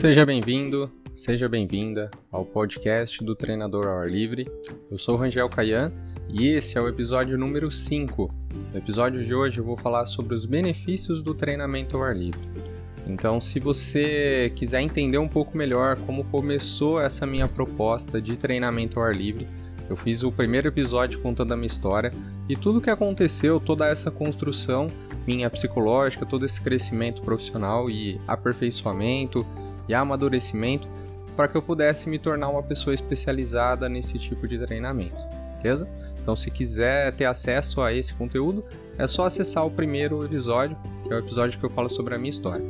Seja bem-vindo, seja bem-vinda ao podcast do Treinador ao Ar Livre. Eu sou o Rangel Caian e esse é o episódio número 5. No episódio de hoje eu vou falar sobre os benefícios do treinamento ao ar livre. Então, se você quiser entender um pouco melhor como começou essa minha proposta de treinamento ao ar livre, eu fiz o primeiro episódio contando a minha história e tudo o que aconteceu, toda essa construção minha psicológica, todo esse crescimento profissional e aperfeiçoamento e amadurecimento para que eu pudesse me tornar uma pessoa especializada nesse tipo de treinamento, beleza? Então, se quiser ter acesso a esse conteúdo, é só acessar o primeiro episódio, que é o episódio que eu falo sobre a minha história.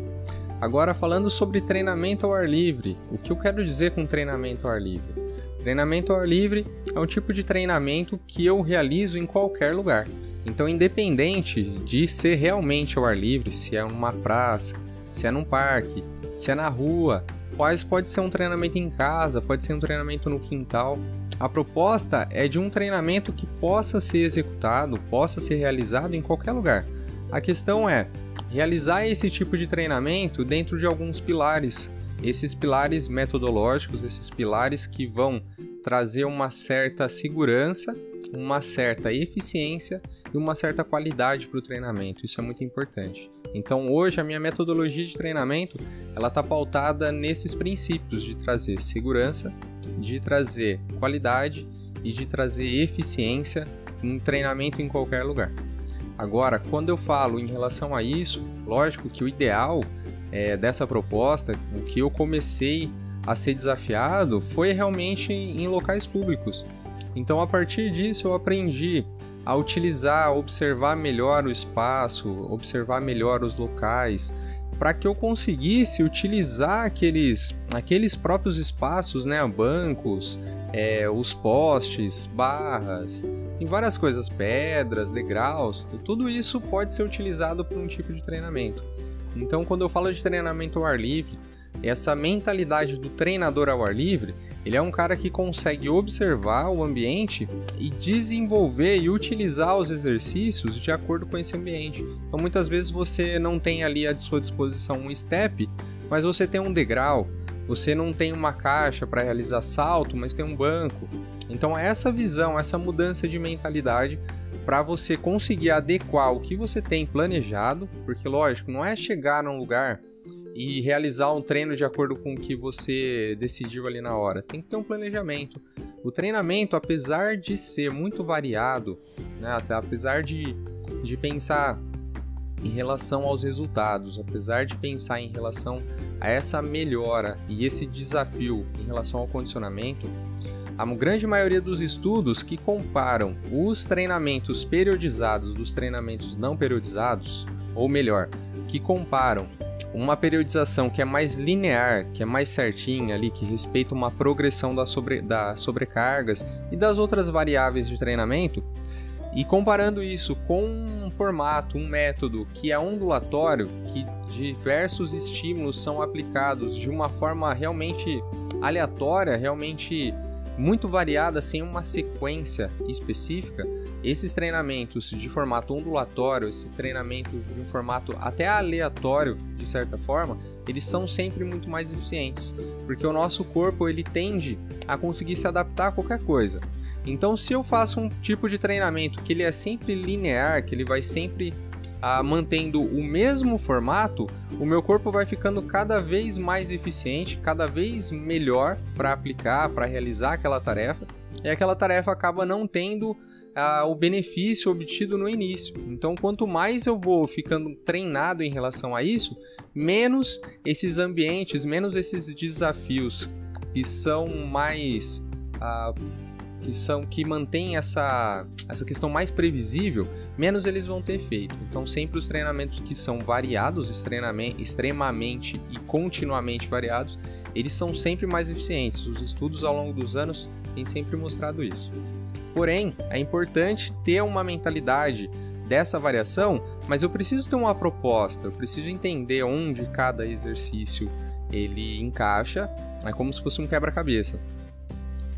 Agora, falando sobre treinamento ao ar livre, o que eu quero dizer com treinamento ao ar livre? Treinamento ao ar livre é um tipo de treinamento que eu realizo em qualquer lugar. Então, independente de ser realmente ao ar livre, se é numa praça, se é num parque, se é na rua, pode, pode ser um treinamento em casa, pode ser um treinamento no quintal. A proposta é de um treinamento que possa ser executado, possa ser realizado em qualquer lugar. A questão é realizar esse tipo de treinamento dentro de alguns pilares. Esses pilares metodológicos, esses pilares que vão trazer uma certa segurança, uma certa eficiência e uma certa qualidade para o treinamento. Isso é muito importante. Então, hoje a minha metodologia de treinamento ela está pautada nesses princípios de trazer segurança, de trazer qualidade e de trazer eficiência em treinamento em qualquer lugar. Agora, quando eu falo em relação a isso, lógico que o ideal é, dessa proposta, o que eu comecei a ser desafiado foi realmente em locais públicos. Então, a partir disso, eu aprendi a utilizar, a observar melhor o espaço, observar melhor os locais, para que eu conseguisse utilizar aqueles, aqueles próprios espaços, né, bancos, é, os postes, barras, em várias coisas, pedras, degraus, tudo isso pode ser utilizado para um tipo de treinamento. Então, quando eu falo de treinamento ao ar livre, essa mentalidade do treinador ao ar livre, ele é um cara que consegue observar o ambiente e desenvolver e utilizar os exercícios de acordo com esse ambiente. Então muitas vezes você não tem ali à sua disposição um step, mas você tem um degrau, você não tem uma caixa para realizar salto, mas tem um banco. Então essa visão, essa mudança de mentalidade para você conseguir adequar o que você tem planejado, porque lógico, não é chegar num lugar e realizar um treino de acordo com o que você decidiu ali na hora. Tem que ter um planejamento. O treinamento, apesar de ser muito variado, né, apesar de, de pensar em relação aos resultados, apesar de pensar em relação a essa melhora e esse desafio em relação ao condicionamento, a grande maioria dos estudos que comparam os treinamentos periodizados dos treinamentos não periodizados, ou melhor, que comparam uma periodização que é mais linear, que é mais certinha ali, que respeita uma progressão das, sobre, das sobrecargas e das outras variáveis de treinamento, e comparando isso com um formato, um método que é ondulatório, que diversos estímulos são aplicados de uma forma realmente aleatória, realmente muito variada, sem uma sequência específica, esses treinamentos de formato ondulatório, esse treinamento de um formato até aleatório, de certa forma, eles são sempre muito mais eficientes, porque o nosso corpo ele tende a conseguir se adaptar a qualquer coisa. Então, se eu faço um tipo de treinamento que ele é sempre linear, que ele vai sempre ah, mantendo o mesmo formato, o meu corpo vai ficando cada vez mais eficiente, cada vez melhor para aplicar, para realizar aquela tarefa, e aquela tarefa acaba não tendo ah, o benefício obtido no início. Então, quanto mais eu vou ficando treinado em relação a isso, menos esses ambientes, menos esses desafios que são mais ah, que são que mantêm essa, essa questão mais previsível, menos eles vão ter efeito. Então, sempre os treinamentos que são variados, extremamente e continuamente variados, eles são sempre mais eficientes. Os estudos ao longo dos anos têm sempre mostrado isso. Porém, é importante ter uma mentalidade dessa variação, mas eu preciso ter uma proposta, eu preciso entender onde cada exercício ele encaixa, é como se fosse um quebra-cabeça.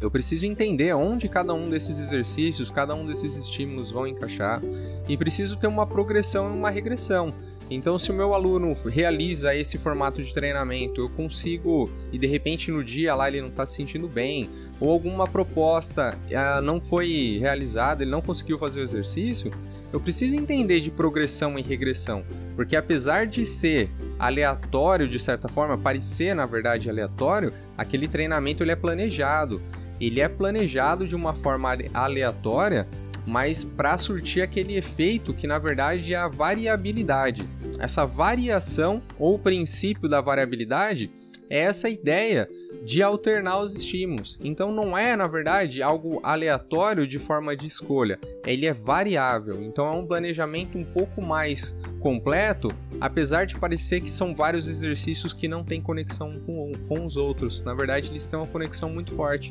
Eu preciso entender onde cada um desses exercícios, cada um desses estímulos vão encaixar e preciso ter uma progressão e uma regressão. Então, se o meu aluno realiza esse formato de treinamento, eu consigo, e de repente no dia lá ele não está se sentindo bem, ou alguma proposta uh, não foi realizada, ele não conseguiu fazer o exercício, eu preciso entender de progressão e regressão, porque apesar de ser aleatório de certa forma, parecer na verdade aleatório, aquele treinamento ele é planejado. Ele é planejado de uma forma aleatória, mas para surtir aquele efeito que na verdade é a variabilidade. Essa variação ou princípio da variabilidade é essa ideia de alternar os estímulos. Então não é, na verdade, algo aleatório de forma de escolha, ele é variável. Então é um planejamento um pouco mais completo, apesar de parecer que são vários exercícios que não têm conexão com, com os outros. Na verdade, eles têm uma conexão muito forte.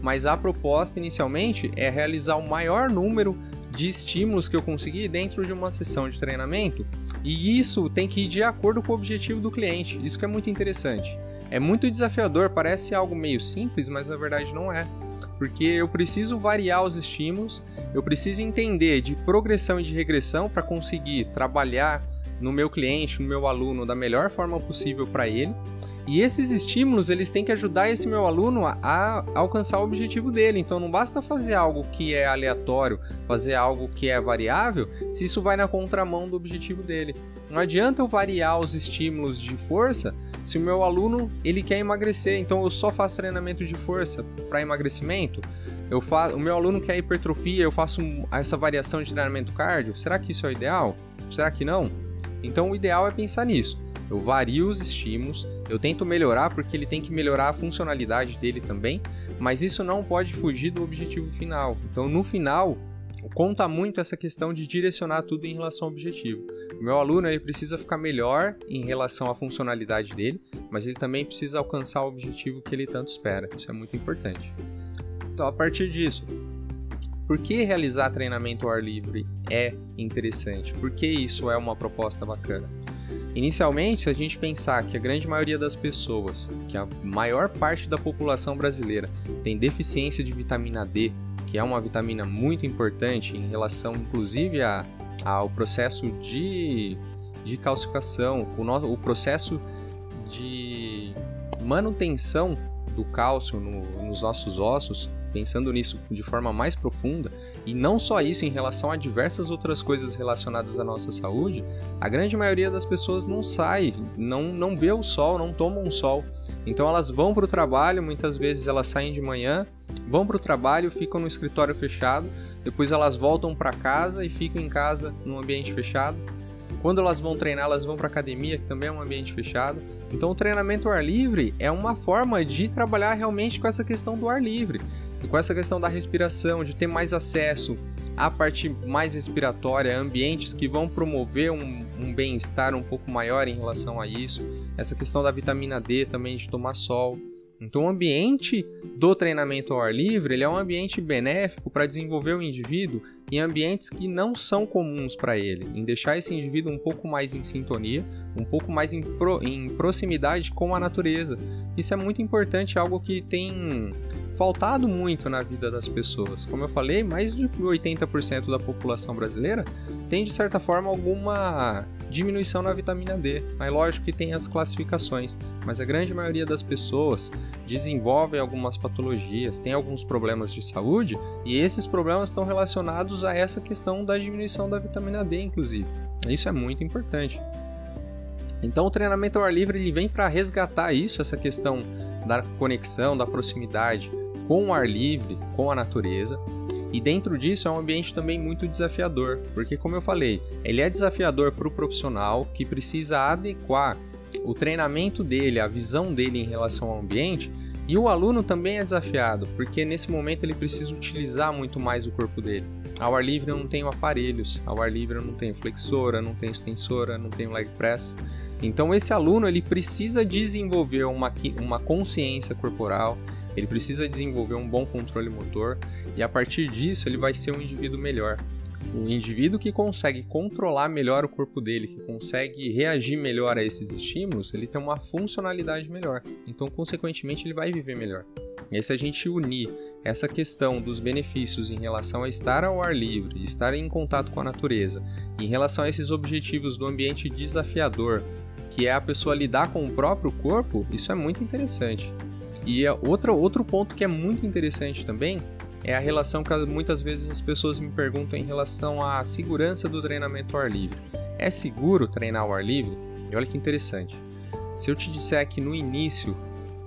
Mas a proposta inicialmente é realizar o maior número de estímulos que eu conseguir dentro de uma sessão de treinamento. E isso tem que ir de acordo com o objetivo do cliente. Isso que é muito interessante. É muito desafiador, parece algo meio simples, mas na verdade não é. Porque eu preciso variar os estímulos, eu preciso entender de progressão e de regressão para conseguir trabalhar no meu cliente, no meu aluno da melhor forma possível para ele. E esses estímulos, eles têm que ajudar esse meu aluno a, a, alcançar o objetivo dele. Então não basta fazer algo que é aleatório, fazer algo que é variável, se isso vai na contramão do objetivo dele. Não adianta eu variar os estímulos de força se o meu aluno ele quer emagrecer, então eu só faço treinamento de força para emagrecimento. Eu faço, o meu aluno quer hipertrofia, eu faço essa variação de treinamento cardio. Será que isso é o ideal? Será que não? Então o ideal é pensar nisso. Eu vario os estímulos, eu tento melhorar porque ele tem que melhorar a funcionalidade dele também, mas isso não pode fugir do objetivo final. Então no final conta muito essa questão de direcionar tudo em relação ao objetivo. Meu aluno ele precisa ficar melhor em relação à funcionalidade dele, mas ele também precisa alcançar o objetivo que ele tanto espera. Isso é muito importante. Então, a partir disso, por que realizar treinamento ao ar livre é interessante? Por que isso é uma proposta bacana? Inicialmente, se a gente pensar que a grande maioria das pessoas, que a maior parte da população brasileira tem deficiência de vitamina D, que é uma vitamina muito importante em relação, inclusive, a, ao processo de, de calcificação, o, no, o processo de manutenção do cálcio no, nos nossos ossos, pensando nisso de forma mais profunda, e não só isso em relação a diversas outras coisas relacionadas à nossa saúde, a grande maioria das pessoas não sai, não, não vê o sol, não tomam um sol. Então elas vão para o trabalho, muitas vezes elas saem de manhã, vão para o trabalho, ficam no escritório fechado, depois elas voltam para casa e ficam em casa num ambiente fechado. Quando elas vão treinar, elas vão para academia, que também é um ambiente fechado. Então, o treinamento ao ar livre é uma forma de trabalhar realmente com essa questão do ar livre, com essa questão da respiração, de ter mais acesso à parte mais respiratória, ambientes que vão promover um, um bem-estar um pouco maior em relação a isso. Essa questão da vitamina D também, de tomar sol. Então, o ambiente do treinamento ao ar livre ele é um ambiente benéfico para desenvolver o indivíduo em ambientes que não são comuns para ele, em deixar esse indivíduo um pouco mais em sintonia, um pouco mais em, pro, em proximidade com a natureza. Isso é muito importante, algo que tem faltado muito na vida das pessoas. Como eu falei, mais de 80% da população brasileira tem de certa forma alguma diminuição na vitamina D. Mas lógico que tem as classificações, mas a grande maioria das pessoas desenvolve algumas patologias, tem alguns problemas de saúde e esses problemas estão relacionados a essa questão da diminuição da vitamina D, inclusive. Isso é muito importante. Então o treinamento ao ar livre ele vem para resgatar isso, essa questão da conexão, da proximidade com o ar livre, com a natureza. E dentro disso é um ambiente também muito desafiador, porque como eu falei, ele é desafiador para o profissional que precisa adequar o treinamento dele, a visão dele em relação ao ambiente, e o aluno também é desafiado, porque nesse momento ele precisa utilizar muito mais o corpo dele. Ao ar livre eu não tenho aparelhos, ao ar livre eu não tenho flexora, não tenho extensora, não tenho leg press. Então esse aluno ele precisa desenvolver uma, uma consciência corporal, ele precisa desenvolver um bom controle motor e a partir disso ele vai ser um indivíduo melhor. Um indivíduo que consegue controlar melhor o corpo dele, que consegue reagir melhor a esses estímulos, ele tem uma funcionalidade melhor. Então, consequentemente, ele vai viver melhor. E se a gente unir essa questão dos benefícios em relação a estar ao ar livre, estar em contato com a natureza, em relação a esses objetivos do ambiente desafiador, que é a pessoa lidar com o próprio corpo, isso é muito interessante. E é outra, outro ponto que é muito interessante também é a relação que muitas vezes as pessoas me perguntam em relação à segurança do treinamento ao ar livre. É seguro treinar ao ar livre? E olha que interessante. Se eu te disser que no início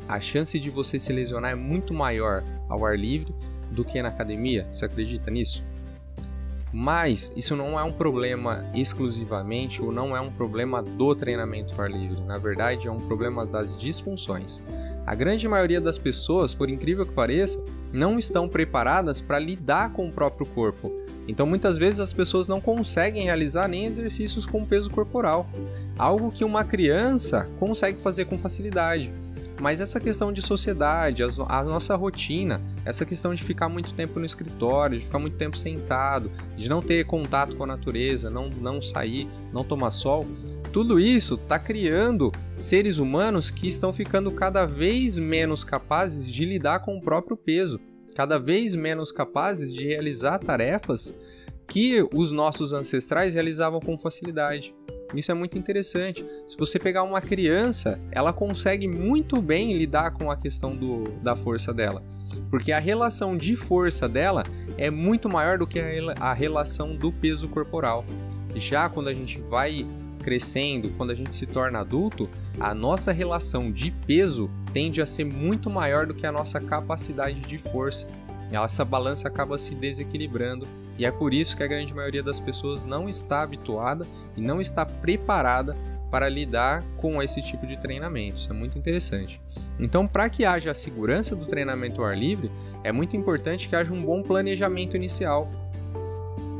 a chance de você se lesionar é muito maior ao ar livre do que na academia, você acredita nisso? Mas isso não é um problema exclusivamente ou não é um problema do treinamento ao ar livre. Na verdade, é um problema das disfunções. A grande maioria das pessoas, por incrível que pareça, não estão preparadas para lidar com o próprio corpo. Então, muitas vezes as pessoas não conseguem realizar nem exercícios com peso corporal, algo que uma criança consegue fazer com facilidade. Mas essa questão de sociedade, a nossa rotina, essa questão de ficar muito tempo no escritório, de ficar muito tempo sentado, de não ter contato com a natureza, não, não sair, não tomar sol, tudo isso está criando seres humanos que estão ficando cada vez menos capazes de lidar com o próprio peso, cada vez menos capazes de realizar tarefas que os nossos ancestrais realizavam com facilidade. Isso é muito interessante. Se você pegar uma criança, ela consegue muito bem lidar com a questão do, da força dela. Porque a relação de força dela é muito maior do que a, a relação do peso corporal. Já quando a gente vai crescendo, quando a gente se torna adulto, a nossa relação de peso tende a ser muito maior do que a nossa capacidade de força. Essa balança acaba se desequilibrando e é por isso que a grande maioria das pessoas não está habituada e não está preparada para lidar com esse tipo de treinamento. Isso é muito interessante. Então, para que haja a segurança do treinamento ao ar livre, é muito importante que haja um bom planejamento inicial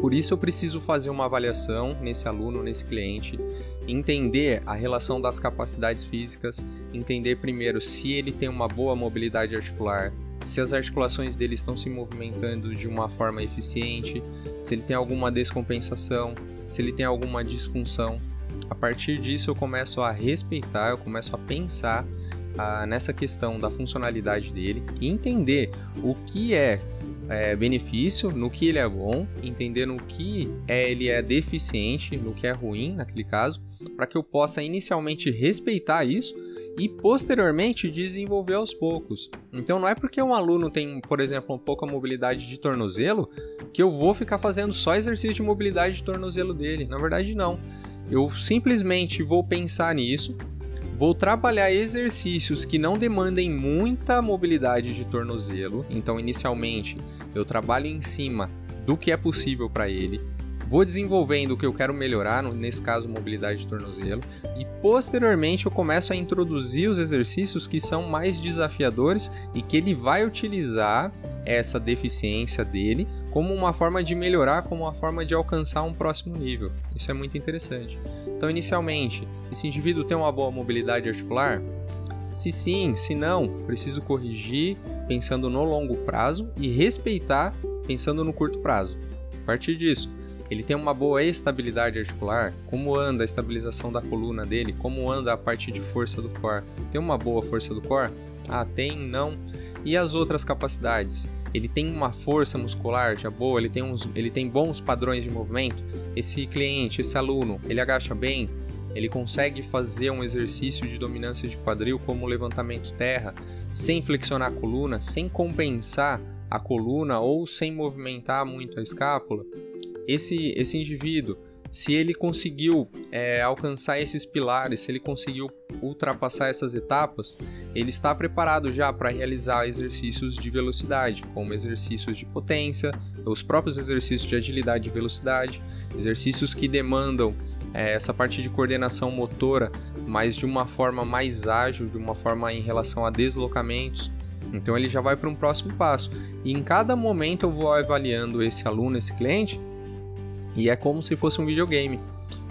por isso eu preciso fazer uma avaliação nesse aluno, nesse cliente, entender a relação das capacidades físicas, entender primeiro se ele tem uma boa mobilidade articular, se as articulações dele estão se movimentando de uma forma eficiente, se ele tem alguma descompensação, se ele tem alguma disfunção. A partir disso eu começo a respeitar, eu começo a pensar ah, nessa questão da funcionalidade dele e entender o que é é, benefício, no que ele é bom, entender no que é, ele é deficiente, no que é ruim naquele caso, para que eu possa inicialmente respeitar isso e posteriormente desenvolver aos poucos. Então não é porque um aluno tem, por exemplo, pouca mobilidade de tornozelo que eu vou ficar fazendo só exercício de mobilidade de tornozelo dele. Na verdade não. Eu simplesmente vou pensar nisso, Vou trabalhar exercícios que não demandem muita mobilidade de tornozelo. Então, inicialmente, eu trabalho em cima do que é possível para ele. Vou desenvolvendo o que eu quero melhorar, nesse caso, mobilidade de tornozelo, e posteriormente eu começo a introduzir os exercícios que são mais desafiadores e que ele vai utilizar essa deficiência dele como uma forma de melhorar, como uma forma de alcançar um próximo nível. Isso é muito interessante. Então, inicialmente, esse indivíduo tem uma boa mobilidade articular? Se sim, se não, preciso corrigir pensando no longo prazo e respeitar pensando no curto prazo. A partir disso, ele tem uma boa estabilidade articular? Como anda a estabilização da coluna dele? Como anda a parte de força do core? Tem uma boa força do core? Ah, tem, não. E as outras capacidades? Ele tem uma força muscular já boa? Ele tem, uns, ele tem bons padrões de movimento? Esse cliente, esse aluno, ele agacha bem, ele consegue fazer um exercício de dominância de quadril como o levantamento terra, sem flexionar a coluna, sem compensar a coluna ou sem movimentar muito a escápula. Esse, esse indivíduo se ele conseguiu é, alcançar esses pilares, se ele conseguiu ultrapassar essas etapas, ele está preparado já para realizar exercícios de velocidade, como exercícios de potência, os próprios exercícios de agilidade e velocidade, exercícios que demandam é, essa parte de coordenação motora, mas de uma forma mais ágil, de uma forma em relação a deslocamentos. Então ele já vai para um próximo passo. E em cada momento eu vou avaliando esse aluno, esse cliente, e é como se fosse um videogame.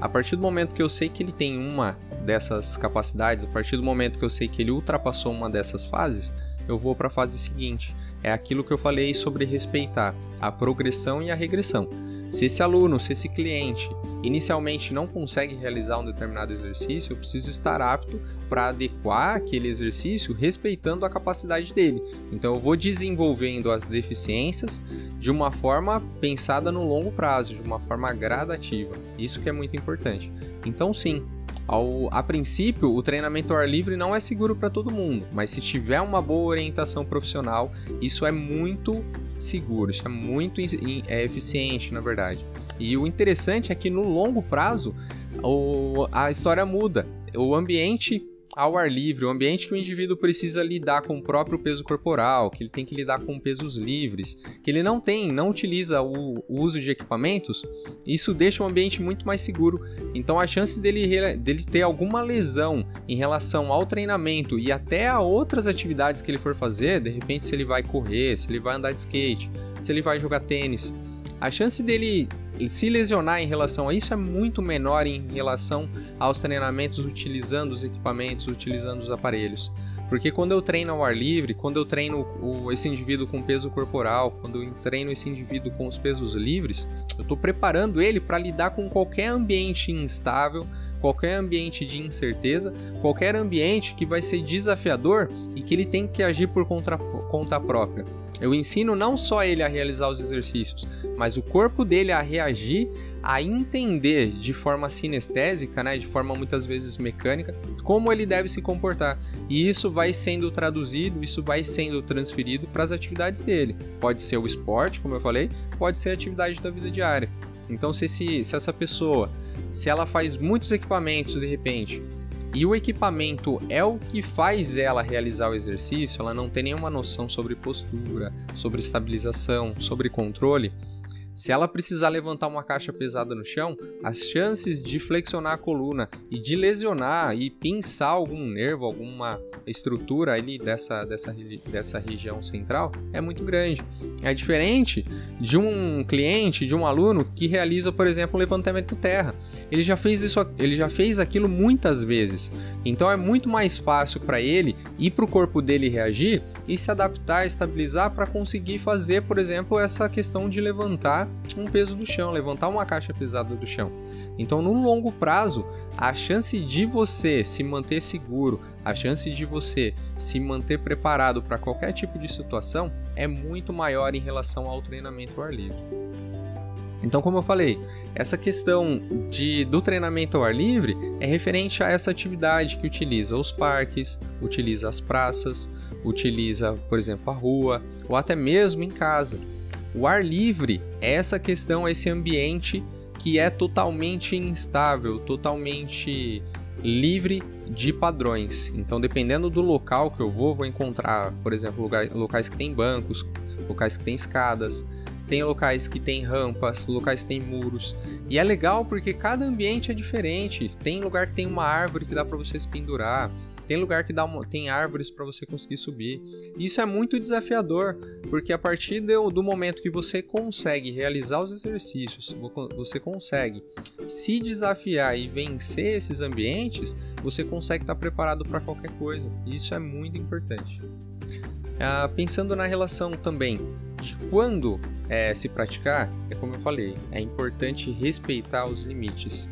A partir do momento que eu sei que ele tem uma dessas capacidades, a partir do momento que eu sei que ele ultrapassou uma dessas fases, eu vou para a fase seguinte. É aquilo que eu falei sobre respeitar a progressão e a regressão. Se esse aluno, se esse cliente inicialmente não consegue realizar um determinado exercício, eu preciso estar apto para adequar aquele exercício respeitando a capacidade dele. Então eu vou desenvolvendo as deficiências de uma forma pensada no longo prazo, de uma forma gradativa. Isso que é muito importante. Então sim, ao, a princípio, o treinamento ao ar livre não é seguro para todo mundo, mas se tiver uma boa orientação profissional, isso é muito seguro, isso é muito é eficiente, na verdade. E o interessante é que no longo prazo, o, a história muda. O ambiente ao ar livre, o ambiente que o indivíduo precisa lidar com o próprio peso corporal, que ele tem que lidar com pesos livres, que ele não tem, não utiliza o, o uso de equipamentos, isso deixa o ambiente muito mais seguro. Então a chance dele, dele ter alguma lesão em relação ao treinamento e até a outras atividades que ele for fazer, de repente se ele vai correr, se ele vai andar de skate, se ele vai jogar tênis, a chance dele se lesionar em relação a isso é muito menor em relação aos treinamentos utilizando os equipamentos, utilizando os aparelhos. Porque quando eu treino ao ar livre, quando eu treino esse indivíduo com peso corporal, quando eu treino esse indivíduo com os pesos livres, eu estou preparando ele para lidar com qualquer ambiente instável, qualquer ambiente de incerteza, qualquer ambiente que vai ser desafiador e que ele tem que agir por conta própria. Eu ensino não só ele a realizar os exercícios, mas o corpo dele a reagir, a entender de forma sinestésica, né, de forma muitas vezes mecânica, como ele deve se comportar. E isso vai sendo traduzido, isso vai sendo transferido para as atividades dele. Pode ser o esporte, como eu falei, pode ser a atividade da vida diária. Então, se, esse, se essa pessoa, se ela faz muitos equipamentos de repente, e o equipamento é o que faz ela realizar o exercício, ela não tem nenhuma noção sobre postura, sobre estabilização, sobre controle, se ela precisar levantar uma caixa pesada no chão, as chances de flexionar a coluna e de lesionar e pinçar algum nervo, alguma estrutura ali dessa, dessa, dessa região central é muito grande. É diferente de um cliente, de um aluno que realiza, por exemplo, um levantamento terra. Ele já fez isso, ele já fez aquilo muitas vezes. Então é muito mais fácil para ele e para o corpo dele reagir e se adaptar, estabilizar para conseguir fazer, por exemplo, essa questão de levantar um peso do chão, levantar uma caixa pesada do chão. Então, no longo prazo, a chance de você se manter seguro, a chance de você se manter preparado para qualquer tipo de situação é muito maior em relação ao treinamento ao ar livre. Então, como eu falei, essa questão de, do treinamento ao ar livre é referente a essa atividade que utiliza os parques, utiliza as praças, utiliza, por exemplo, a rua ou até mesmo em casa. O ar livre essa questão, esse ambiente que é totalmente instável, totalmente livre de padrões. Então, dependendo do local que eu vou, vou encontrar, por exemplo, lugar, locais que tem bancos, locais que tem escadas, tem locais que tem rampas, locais que tem muros. E é legal porque cada ambiente é diferente. Tem lugar que tem uma árvore que dá para você se pendurar, tem lugar que dá uma, tem árvores para você conseguir subir. Isso é muito desafiador, porque a partir do, do momento que você consegue realizar os exercícios, você consegue se desafiar e vencer esses ambientes, você consegue estar preparado para qualquer coisa. Isso é muito importante. Ah, pensando na relação também de quando é, se praticar, é como eu falei, é importante respeitar os limites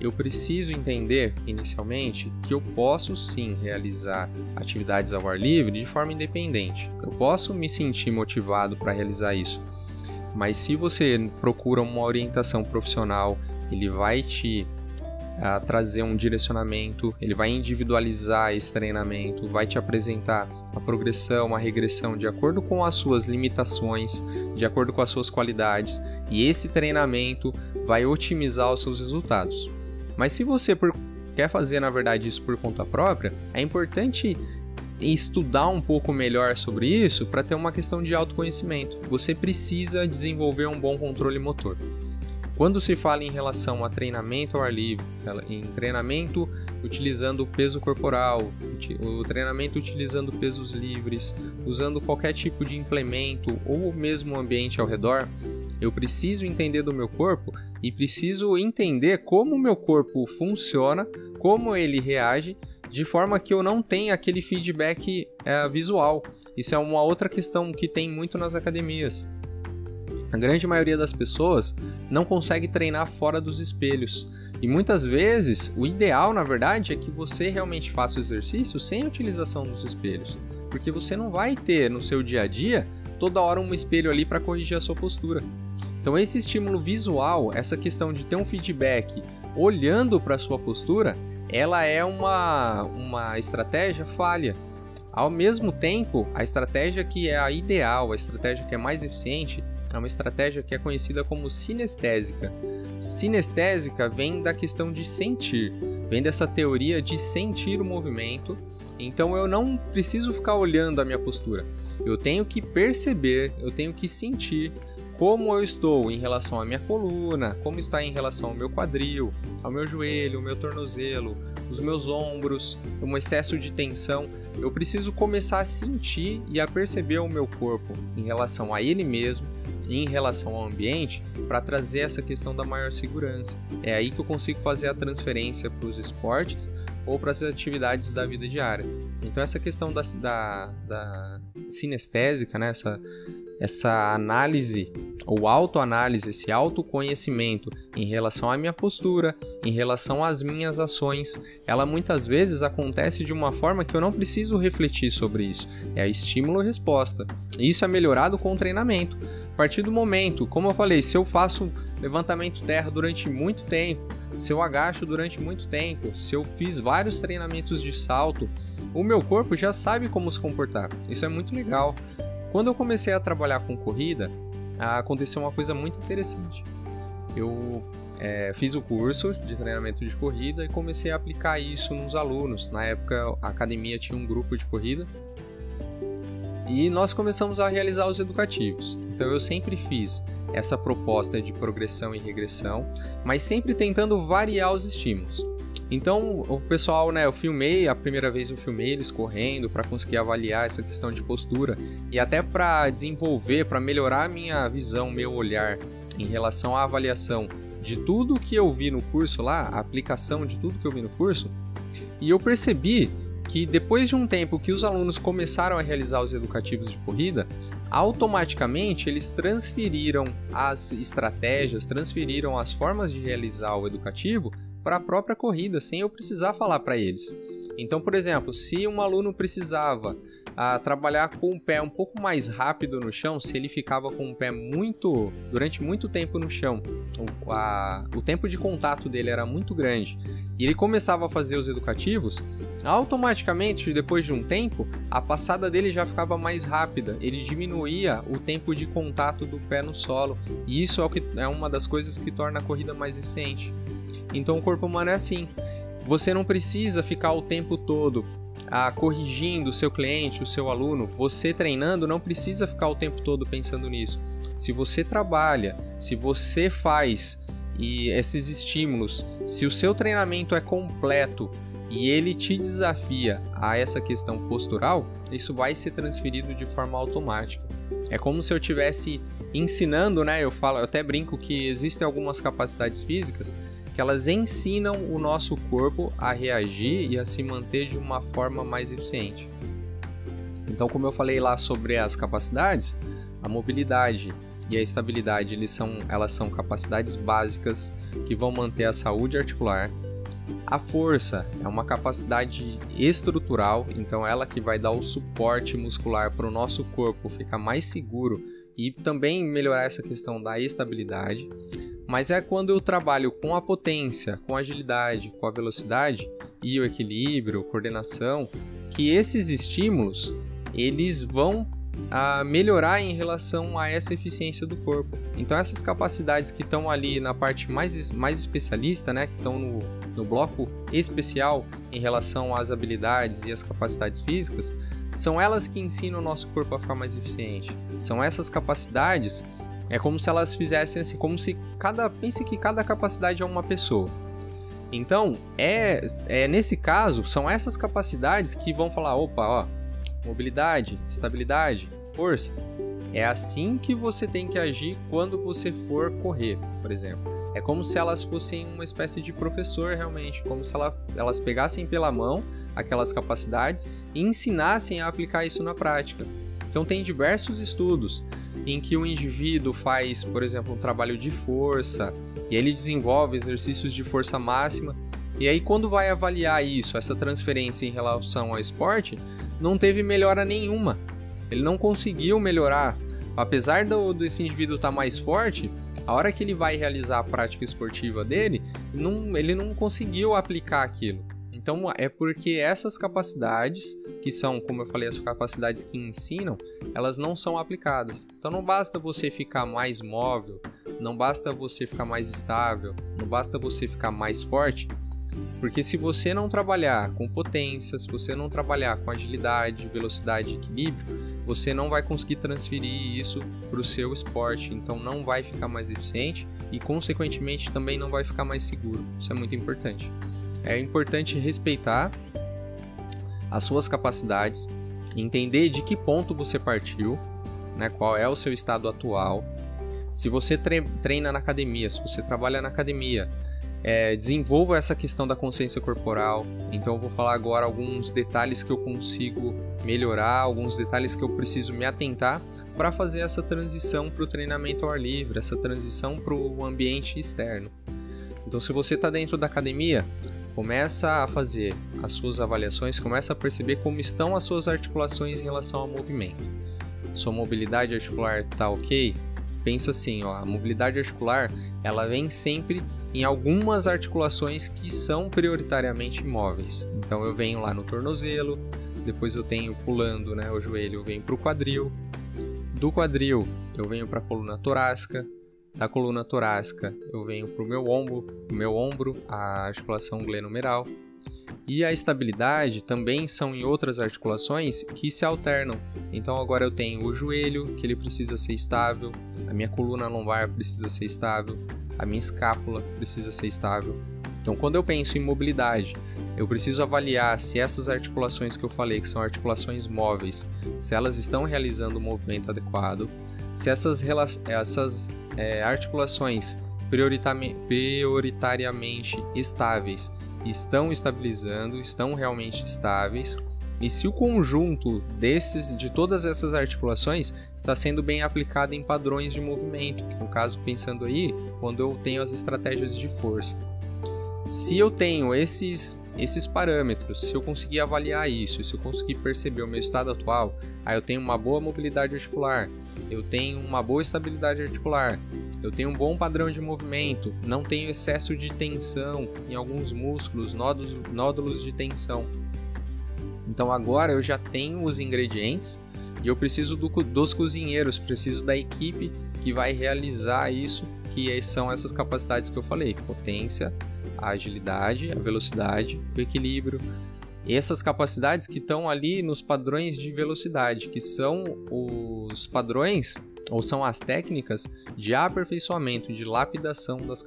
eu preciso entender inicialmente que eu posso sim realizar atividades ao ar livre de forma independente. Eu posso me sentir motivado para realizar isso. Mas se você procura uma orientação profissional, ele vai te uh, trazer um direcionamento, ele vai individualizar esse treinamento, vai te apresentar a progressão, a regressão de acordo com as suas limitações, de acordo com as suas qualidades, e esse treinamento vai otimizar os seus resultados. Mas se você por, quer fazer, na verdade, isso por conta própria, é importante estudar um pouco melhor sobre isso para ter uma questão de autoconhecimento. Você precisa desenvolver um bom controle motor. Quando se fala em relação a treinamento ao ar livre, em treinamento utilizando peso corporal, o treinamento utilizando pesos livres, usando qualquer tipo de implemento ou mesmo ambiente ao redor, eu preciso entender do meu corpo e preciso entender como o meu corpo funciona, como ele reage, de forma que eu não tenha aquele feedback é, visual. Isso é uma outra questão que tem muito nas academias. A grande maioria das pessoas não consegue treinar fora dos espelhos. E muitas vezes, o ideal, na verdade, é que você realmente faça o exercício sem a utilização dos espelhos. Porque você não vai ter no seu dia a dia toda hora um espelho ali para corrigir a sua postura. Então, esse estímulo visual, essa questão de ter um feedback olhando para a sua postura, ela é uma, uma estratégia falha. Ao mesmo tempo, a estratégia que é a ideal, a estratégia que é mais eficiente, é uma estratégia que é conhecida como sinestésica. Sinestésica vem da questão de sentir, vem dessa teoria de sentir o movimento. Então eu não preciso ficar olhando a minha postura. Eu tenho que perceber, eu tenho que sentir como eu estou em relação à minha coluna, como está em relação ao meu quadril, ao meu joelho, ao meu tornozelo, os meus ombros, um excesso de tensão. Eu preciso começar a sentir e a perceber o meu corpo em relação a ele mesmo e em relação ao ambiente para trazer essa questão da maior segurança. É aí que eu consigo fazer a transferência para os esportes ou para as atividades da vida diária. Então essa questão da, da, da sinestésica, né, essa, essa análise ou autoanálise, esse autoconhecimento em relação à minha postura, em relação às minhas ações, ela muitas vezes acontece de uma forma que eu não preciso refletir sobre isso. É estímulo-resposta. Isso é melhorado com o treinamento. A partir do momento, como eu falei, se eu faço levantamento terra durante muito tempo, se eu agacho durante muito tempo, se eu fiz vários treinamentos de salto, o meu corpo já sabe como se comportar. Isso é muito legal. Quando eu comecei a trabalhar com corrida, aconteceu uma coisa muito interessante. Eu é, fiz o curso de treinamento de corrida e comecei a aplicar isso nos alunos. Na época, a academia tinha um grupo de corrida e nós começamos a realizar os educativos. Então, eu sempre fiz essa proposta de progressão e regressão, mas sempre tentando variar os estímulos. Então, o pessoal, né, eu filmei, a primeira vez eu filmei eles correndo para conseguir avaliar essa questão de postura e até para desenvolver, para melhorar a minha visão, meu olhar em relação à avaliação de tudo que eu vi no curso lá, a aplicação de tudo que eu vi no curso. E eu percebi que depois de um tempo que os alunos começaram a realizar os educativos de corrida, automaticamente eles transferiram as estratégias, transferiram as formas de realizar o educativo para a própria corrida, sem eu precisar falar para eles. Então, por exemplo, se um aluno precisava a trabalhar com o pé um pouco mais rápido no chão, se ele ficava com o pé muito durante muito tempo no chão, o, a, o tempo de contato dele era muito grande e ele começava a fazer os educativos, automaticamente depois de um tempo a passada dele já ficava mais rápida, ele diminuía o tempo de contato do pé no solo e isso é, o que, é uma das coisas que torna a corrida mais eficiente. Então o corpo humano é assim. Você não precisa ficar o tempo todo ah, corrigindo o seu cliente, o seu aluno. Você treinando não precisa ficar o tempo todo pensando nisso. Se você trabalha, se você faz e esses estímulos, se o seu treinamento é completo e ele te desafia a essa questão postural, isso vai ser transferido de forma automática. É como se eu tivesse ensinando, né? Eu falo, eu até brinco que existem algumas capacidades físicas que elas ensinam o nosso corpo a reagir e a se manter de uma forma mais eficiente. Então, como eu falei lá sobre as capacidades, a mobilidade e a estabilidade eles são, elas são capacidades básicas que vão manter a saúde articular. A força é uma capacidade estrutural, então ela que vai dar o suporte muscular para o nosso corpo ficar mais seguro e também melhorar essa questão da estabilidade mas é quando eu trabalho com a potência, com a agilidade, com a velocidade e o equilíbrio, coordenação, que esses estímulos eles vão a melhorar em relação a essa eficiência do corpo. Então essas capacidades que estão ali na parte mais, mais especialista, né, que estão no, no bloco especial em relação às habilidades e às capacidades físicas, são elas que ensinam o nosso corpo a ficar mais eficiente. São essas capacidades é como se elas fizessem assim, como se cada. Pense que cada capacidade é uma pessoa. Então, é, é nesse caso, são essas capacidades que vão falar: opa, ó, mobilidade, estabilidade, força. É assim que você tem que agir quando você for correr, por exemplo. É como se elas fossem uma espécie de professor realmente, como se ela, elas pegassem pela mão aquelas capacidades e ensinassem a aplicar isso na prática. Então tem diversos estudos em que o indivíduo faz, por exemplo, um trabalho de força e ele desenvolve exercícios de força máxima. E aí, quando vai avaliar isso, essa transferência em relação ao esporte, não teve melhora nenhuma. Ele não conseguiu melhorar. Apesar do, desse indivíduo estar tá mais forte, a hora que ele vai realizar a prática esportiva dele, não, ele não conseguiu aplicar aquilo. Então é porque essas capacidades, que são, como eu falei, as capacidades que ensinam, elas não são aplicadas. Então não basta você ficar mais móvel, não basta você ficar mais estável, não basta você ficar mais forte, porque se você não trabalhar com potência, se você não trabalhar com agilidade, velocidade e equilíbrio, você não vai conseguir transferir isso para o seu esporte, então não vai ficar mais eficiente e, consequentemente, também não vai ficar mais seguro. Isso é muito importante. É importante respeitar as suas capacidades, entender de que ponto você partiu, né, qual é o seu estado atual. Se você treina na academia, se você trabalha na academia, é, desenvolva essa questão da consciência corporal. Então eu vou falar agora alguns detalhes que eu consigo melhorar, alguns detalhes que eu preciso me atentar para fazer essa transição para o treinamento ao ar livre, essa transição para o ambiente externo. Então se você está dentro da academia, começa a fazer as suas avaliações, começa a perceber como estão as suas articulações em relação ao movimento. Sua mobilidade articular está ok? Pensa assim, ó, a mobilidade articular ela vem sempre em algumas articulações que são prioritariamente imóveis. Então eu venho lá no tornozelo, depois eu tenho pulando né, o joelho, eu venho para o quadril. Do quadril eu venho para a coluna torácica. Da coluna torácica eu venho para o meu ombro, o meu ombro, a articulação glenomeral. E a estabilidade também são em outras articulações que se alternam. Então agora eu tenho o joelho, que ele precisa ser estável, a minha coluna lombar precisa ser estável, a minha escápula precisa ser estável. Então, quando eu penso em mobilidade, eu preciso avaliar se essas articulações que eu falei, que são articulações móveis, se elas estão realizando o movimento adequado, se essas, essas é, articulações prioritariamente estáveis estão estabilizando, estão realmente estáveis, e se o conjunto desses, de todas essas articulações está sendo bem aplicado em padrões de movimento, no caso pensando aí, quando eu tenho as estratégias de força. Se eu tenho esses esses parâmetros, se eu conseguir avaliar isso, se eu conseguir perceber o meu estado atual, aí eu tenho uma boa mobilidade articular, eu tenho uma boa estabilidade articular, eu tenho um bom padrão de movimento, não tenho excesso de tensão em alguns músculos, nódulos, nódulos de tensão. Então agora eu já tenho os ingredientes e eu preciso do, dos cozinheiros, preciso da equipe que vai realizar isso, que são essas capacidades que eu falei: potência, a agilidade, a velocidade, o equilíbrio. E essas capacidades que estão ali nos padrões de velocidade, que são os padrões ou são as técnicas de aperfeiçoamento, de lapidação das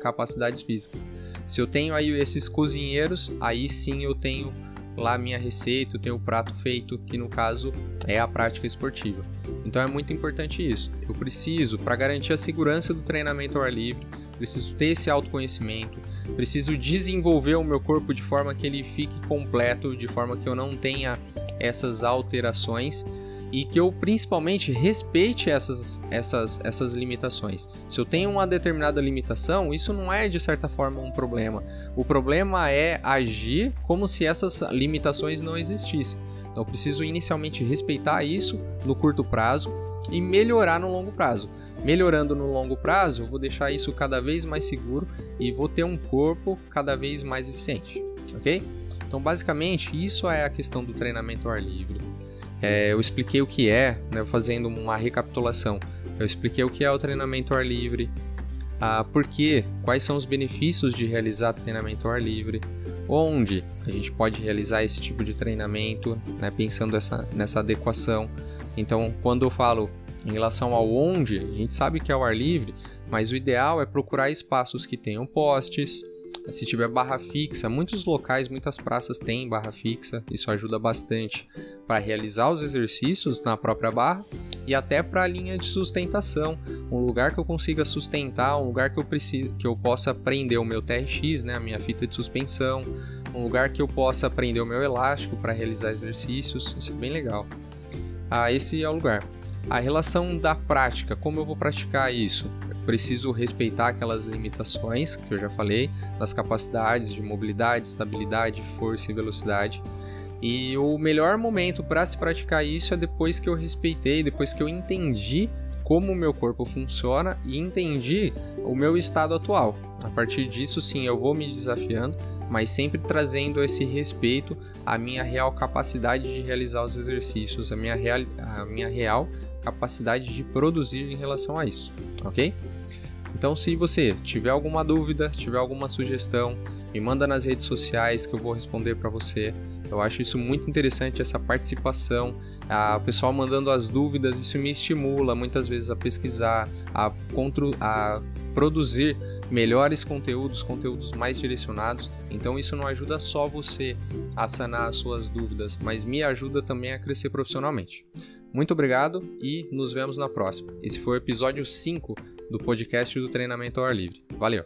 capacidades físicas. Se eu tenho aí esses cozinheiros, aí sim eu tenho lá minha receita, eu tenho o prato feito, que no caso é a prática esportiva. Então é muito importante isso. Eu preciso, para garantir a segurança do treinamento ao ar livre, preciso ter esse autoconhecimento, preciso desenvolver o meu corpo de forma que ele fique completo, de forma que eu não tenha essas alterações e que eu principalmente respeite essas, essas, essas limitações. Se eu tenho uma determinada limitação, isso não é de certa forma um problema. O problema é agir como se essas limitações não existissem. Então eu preciso inicialmente respeitar isso no curto prazo e melhorar no longo prazo. Melhorando no longo prazo, vou deixar isso cada vez mais seguro e vou ter um corpo cada vez mais eficiente, ok? Então, basicamente, isso é a questão do treinamento ao ar livre. É, eu expliquei o que é, né, fazendo uma recapitulação. Eu expliquei o que é o treinamento ao ar livre, ah, por quê, quais são os benefícios de realizar treinamento ao ar livre, onde a gente pode realizar esse tipo de treinamento, né, pensando essa, nessa adequação. Então, quando eu falo em relação ao onde, a gente sabe que é ao ar livre, mas o ideal é procurar espaços que tenham postes, se tiver barra fixa, muitos locais, muitas praças têm barra fixa, isso ajuda bastante para realizar os exercícios na própria barra e até para a linha de sustentação, um lugar que eu consiga sustentar, um lugar que eu preciso, que eu possa prender o meu TRX, né, a minha fita de suspensão, um lugar que eu possa prender o meu elástico para realizar exercícios, isso é bem legal. Ah, esse é o lugar. A relação da prática, como eu vou praticar isso? Eu preciso respeitar aquelas limitações que eu já falei, das capacidades de mobilidade, estabilidade, força e velocidade. E o melhor momento para se praticar isso é depois que eu respeitei, depois que eu entendi como o meu corpo funciona e entendi o meu estado atual. A partir disso, sim, eu vou me desafiando, mas sempre trazendo esse respeito à minha real capacidade de realizar os exercícios, a minha real, minha real capacidade de produzir em relação a isso, ok? Então, se você tiver alguma dúvida, tiver alguma sugestão, me manda nas redes sociais que eu vou responder para você. Eu acho isso muito interessante, essa participação, a, o pessoal mandando as dúvidas, isso me estimula muitas vezes a pesquisar, a, a produzir melhores conteúdos, conteúdos mais direcionados. Então isso não ajuda só você a sanar as suas dúvidas, mas me ajuda também a crescer profissionalmente. Muito obrigado e nos vemos na próxima. Esse foi o episódio 5 do podcast do Treinamento ao Ar Livre. Valeu!